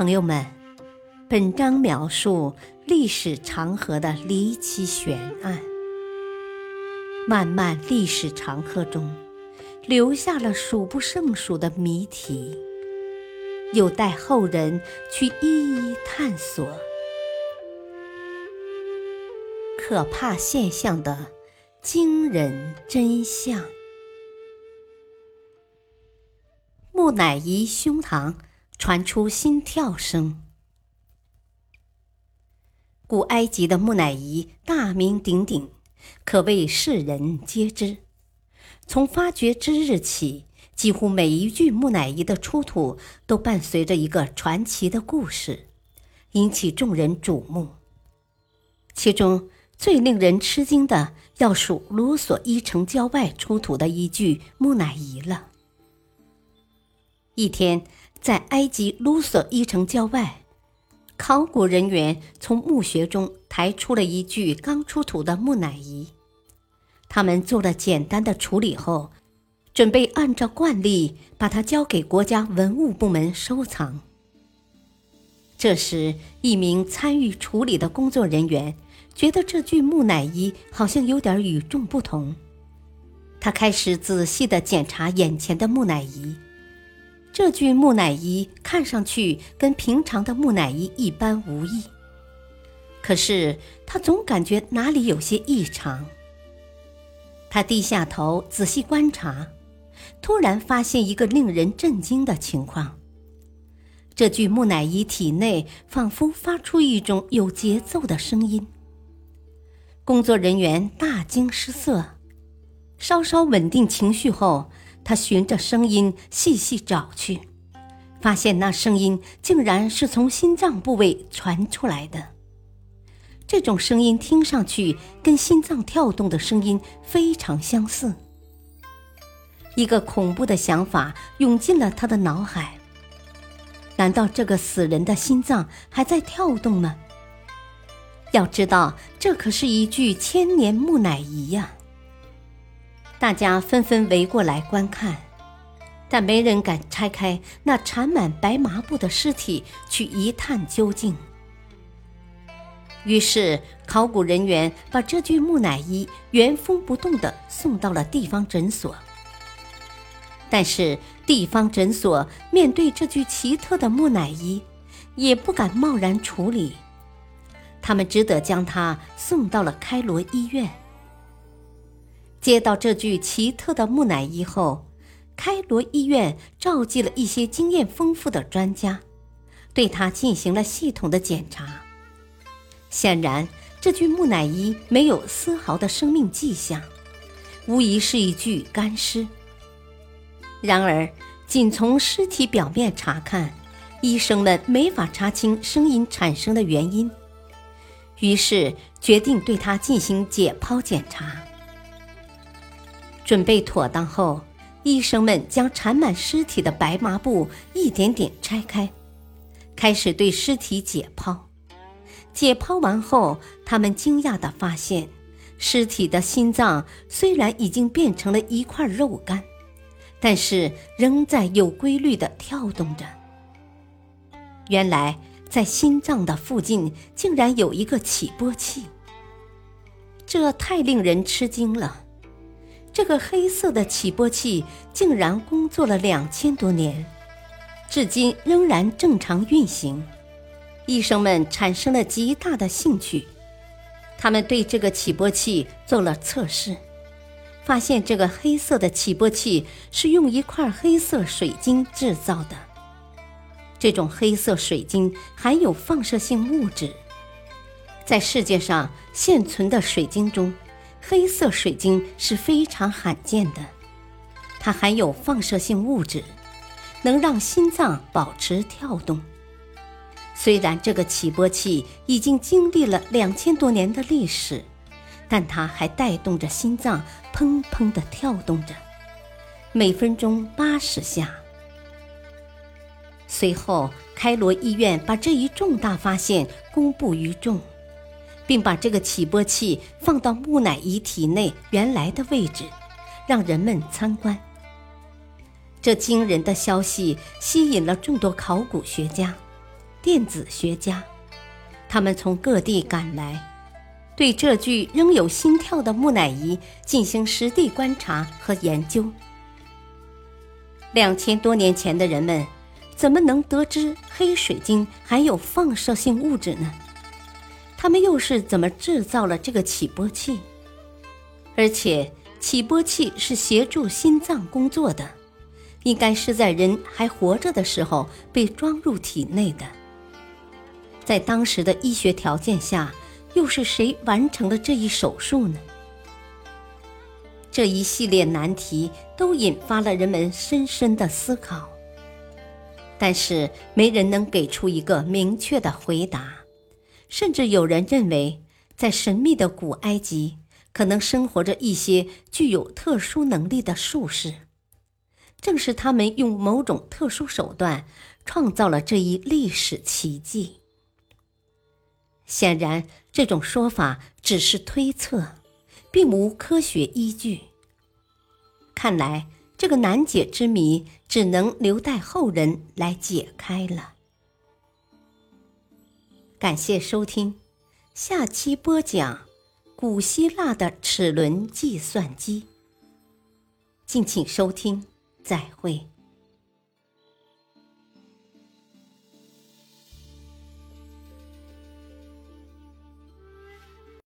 朋友们，本章描述历史长河的离奇悬案。漫漫历史长河中，留下了数不胜数的谜题，有待后人去一一探索。可怕现象的惊人真相。木乃伊胸膛传出心跳声。古埃及的木乃伊大名鼎鼎，可谓世人皆知。从发掘之日起，几乎每一具木乃伊的出土都伴随着一个传奇的故事，引起众人瞩目。其中最令人吃惊的，要数卢索伊城郊外出土的一具木乃伊了。一天，在埃及卢索伊城郊外，考古人员从墓穴中抬出了一具刚出土的木乃伊。他们做了简单的处理后，准备按照惯例把它交给国家文物部门收藏。这时，一名参与处理的工作人员觉得这具木乃伊好像有点与众不同，他开始仔细地检查眼前的木乃伊。这具木乃伊看上去跟平常的木乃伊一般无异，可是他总感觉哪里有些异常。他低下头仔细观察，突然发现一个令人震惊的情况：这具木乃伊体内仿佛发出一种有节奏的声音。工作人员大惊失色，稍稍稳定情绪后。他循着声音细细找去，发现那声音竟然是从心脏部位传出来的。这种声音听上去跟心脏跳动的声音非常相似。一个恐怖的想法涌进了他的脑海：难道这个死人的心脏还在跳动吗？要知道，这可是一具千年木乃伊呀！大家纷纷围过来观看，但没人敢拆开那缠满白麻布的尸体去一探究竟。于是，考古人员把这具木乃伊原封不动地送到了地方诊所。但是，地方诊所面对这具奇特的木乃伊，也不敢贸然处理，他们只得将它送到了开罗医院。接到这具奇特的木乃伊后，开罗医院召集了一些经验丰富的专家，对他进行了系统的检查。显然，这具木乃伊没有丝毫的生命迹象，无疑是一具干尸。然而，仅从尸体表面查看，医生们没法查清声音产生的原因，于是决定对他进行解剖检查。准备妥当后，医生们将缠满尸体的白麻布一点点拆开，开始对尸体解剖。解剖完后，他们惊讶地发现，尸体的心脏虽然已经变成了一块肉干，但是仍在有规律地跳动着。原来，在心脏的附近竟然有一个起搏器，这太令人吃惊了。这个黑色的起波器竟然工作了两千多年，至今仍然正常运行。医生们产生了极大的兴趣，他们对这个起波器做了测试，发现这个黑色的起波器是用一块黑色水晶制造的。这种黑色水晶含有放射性物质，在世界上现存的水晶中。黑色水晶是非常罕见的，它含有放射性物质，能让心脏保持跳动。虽然这个起波器已经经历了两千多年的历史，但它还带动着心脏砰砰地跳动着，每分钟八十下。随后，开罗医院把这一重大发现公布于众。并把这个起波器放到木乃伊体内原来的位置，让人们参观。这惊人的消息吸引了众多考古学家，电子学家，他们从各地赶来，对这具仍有心跳的木乃伊进行实地观察和研究。两千多年前的人们，怎么能得知黑水晶含有放射性物质呢？他们又是怎么制造了这个起搏器？而且，起搏器是协助心脏工作的，应该是在人还活着的时候被装入体内的。在当时的医学条件下，又是谁完成了这一手术呢？这一系列难题都引发了人们深深的思考，但是没人能给出一个明确的回答。甚至有人认为，在神秘的古埃及，可能生活着一些具有特殊能力的术士，正是他们用某种特殊手段创造了这一历史奇迹。显然，这种说法只是推测。并无科学依据。看来这个难解之谜只能留待后人来解开了。感谢收听，下期播讲古希腊的齿轮计算机。敬请收听，再会。